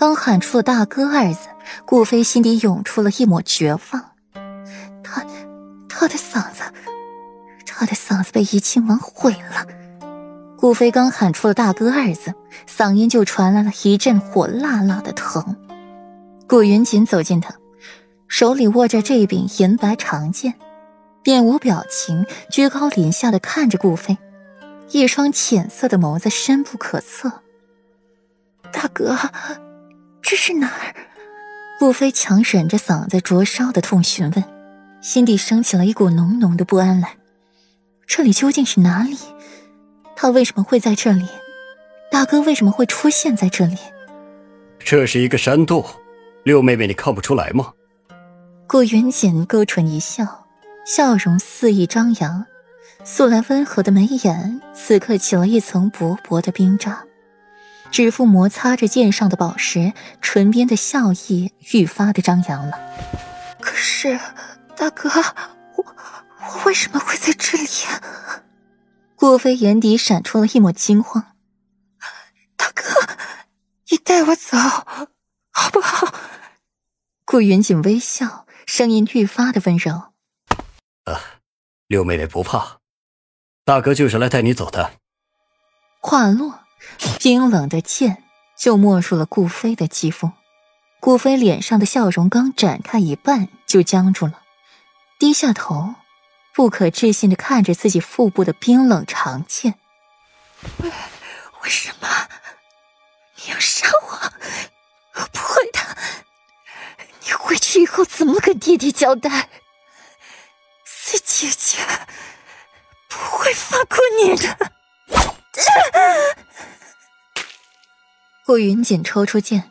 刚喊出了“大哥”二字，顾飞心底涌出了一抹绝望。他，他的嗓子，他的嗓子被怡亲王毁了。顾飞刚喊出了“大哥”二字，嗓音就传来了一阵火辣辣的疼。顾云锦走近他，手里握着这柄银白长剑，面无表情，居高临下的看着顾飞，一双浅色的眸子深不可测。大哥，这是哪儿？顾飞强忍着嗓子灼烧的痛询问，心底升起了一股浓浓的不安来。这里究竟是哪里？他为什么会在这里？大哥为什么会出现在这里？这是一个山洞。六妹妹，你看不出来吗？顾云锦勾唇一笑，笑容肆意张扬，素来温和的眉眼此刻起了一层薄薄的冰渣，指腹摩擦着剑上的宝石，唇边的笑意愈发的张扬了。可是，大哥，我我为什么会在这里？顾飞眼底闪出了一抹惊慌。大哥，你带我走。好不好？顾云锦微笑，声音愈发的温柔。啊，六妹妹不怕，大哥就是来带你走的。话落，冰冷的剑就没入了顾飞的肌肤。顾飞脸上的笑容刚展开一半，就僵住了，低下头，不可置信的看着自己腹部的冰冷长剑。为为什么你要杀我？不会的，你回去以后怎么跟爹爹交代？四姐姐不会放过你的。顾云锦抽出剑，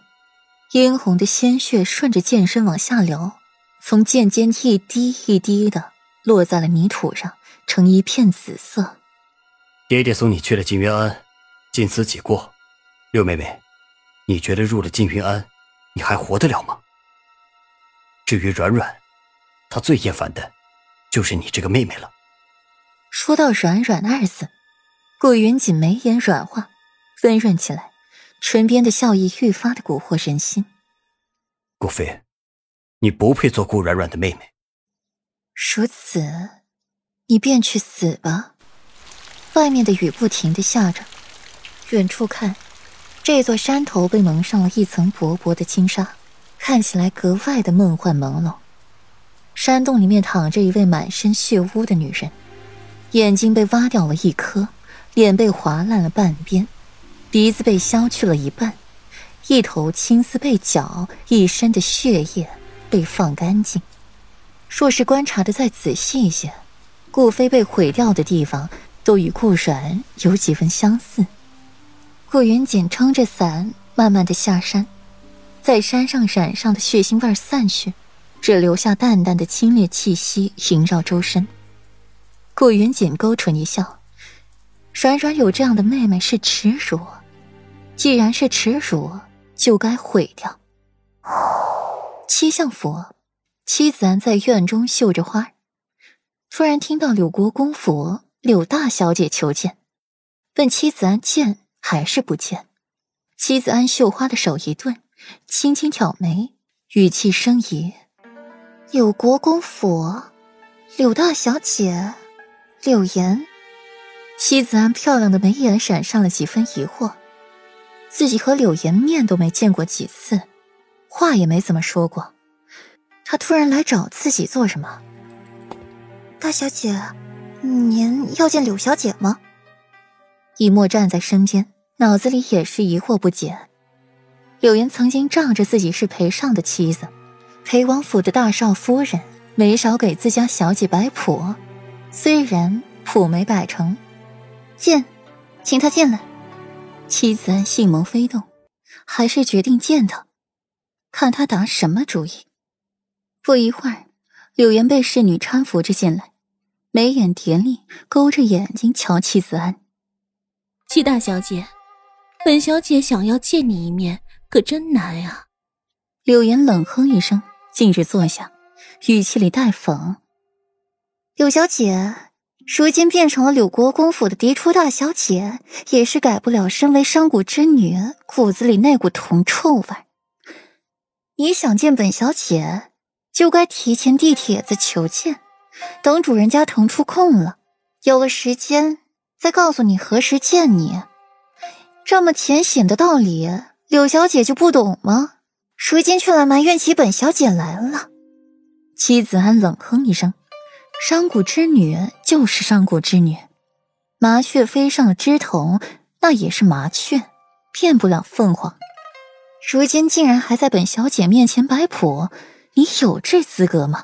殷红的鲜血顺着剑身往下流，从剑尖一滴一滴的落在了泥土上，成一片紫色。爹爹送你去了金云庵，尽思己过，六妹妹。你觉得入了静云庵，你还活得了吗？至于软软，她最厌烦的，就是你这个妹妹了。说到“软软”二字，顾云锦眉眼软化，温润起来，唇边的笑意愈发的蛊惑人心。顾飞，你不配做顾软软的妹妹。如此，你便去死吧。外面的雨不停的下着，远处看。这座山头被蒙上了一层薄薄的金沙，看起来格外的梦幻朦胧。山洞里面躺着一位满身血污的女人，眼睛被挖掉了一颗，脸被划烂了半边，鼻子被削去了一半，一头青丝被绞，一身的血液被放干净。若是观察的再仔细一些，顾飞被毁掉的地方都与顾软有几分相似。顾云锦撑着伞，慢慢的下山，在山上染上的血腥味散去，只留下淡淡的清冽气息萦绕周身。顾云锦勾唇一笑：“软软有这样的妹妹是耻辱，既然是耻辱，就该毁掉。”七相府，妻子安在院中绣着花，突然听到柳国公府柳大小姐求见，问妻子安见。还是不见。妻子安绣花的手一顿，轻轻挑眉，语气生疑：“柳国公府，柳大小姐，柳岩。”妻子安漂亮的眉眼闪上了几分疑惑。自己和柳岩面都没见过几次，话也没怎么说过，他突然来找自己做什么？大小姐，您要见柳小姐吗？一墨站在身边，脑子里也是疑惑不解。柳岩曾经仗着自己是裴尚的妻子，裴王府的大少夫人，没少给自家小姐摆谱。虽然谱没摆成，见，请他进来。妻子杏眸飞动，还是决定见他，看他打什么主意。不一会儿，柳岩被侍女搀扶着进来，眉眼甜厉，勾着眼睛瞧妻子安。七大小姐，本小姐想要见你一面，可真难啊！柳岩冷哼一声，径直坐下，语气里带讽：“柳小姐，如今变成了柳国公府的嫡出大小姐，也是改不了身为商贾之女骨子里那股铜臭味。你想见本小姐，就该提前递帖子求见，等主人家腾出空了，有了时间再告诉你何时见你。这么浅显的道理，柳小姐就不懂吗？如今却来埋怨起本小姐来了。戚子安冷哼一声：“商贾之女就是商贾之女，麻雀飞上了枝头，那也是麻雀，骗不了凤凰。如今竟然还在本小姐面前摆谱，你有这资格吗？”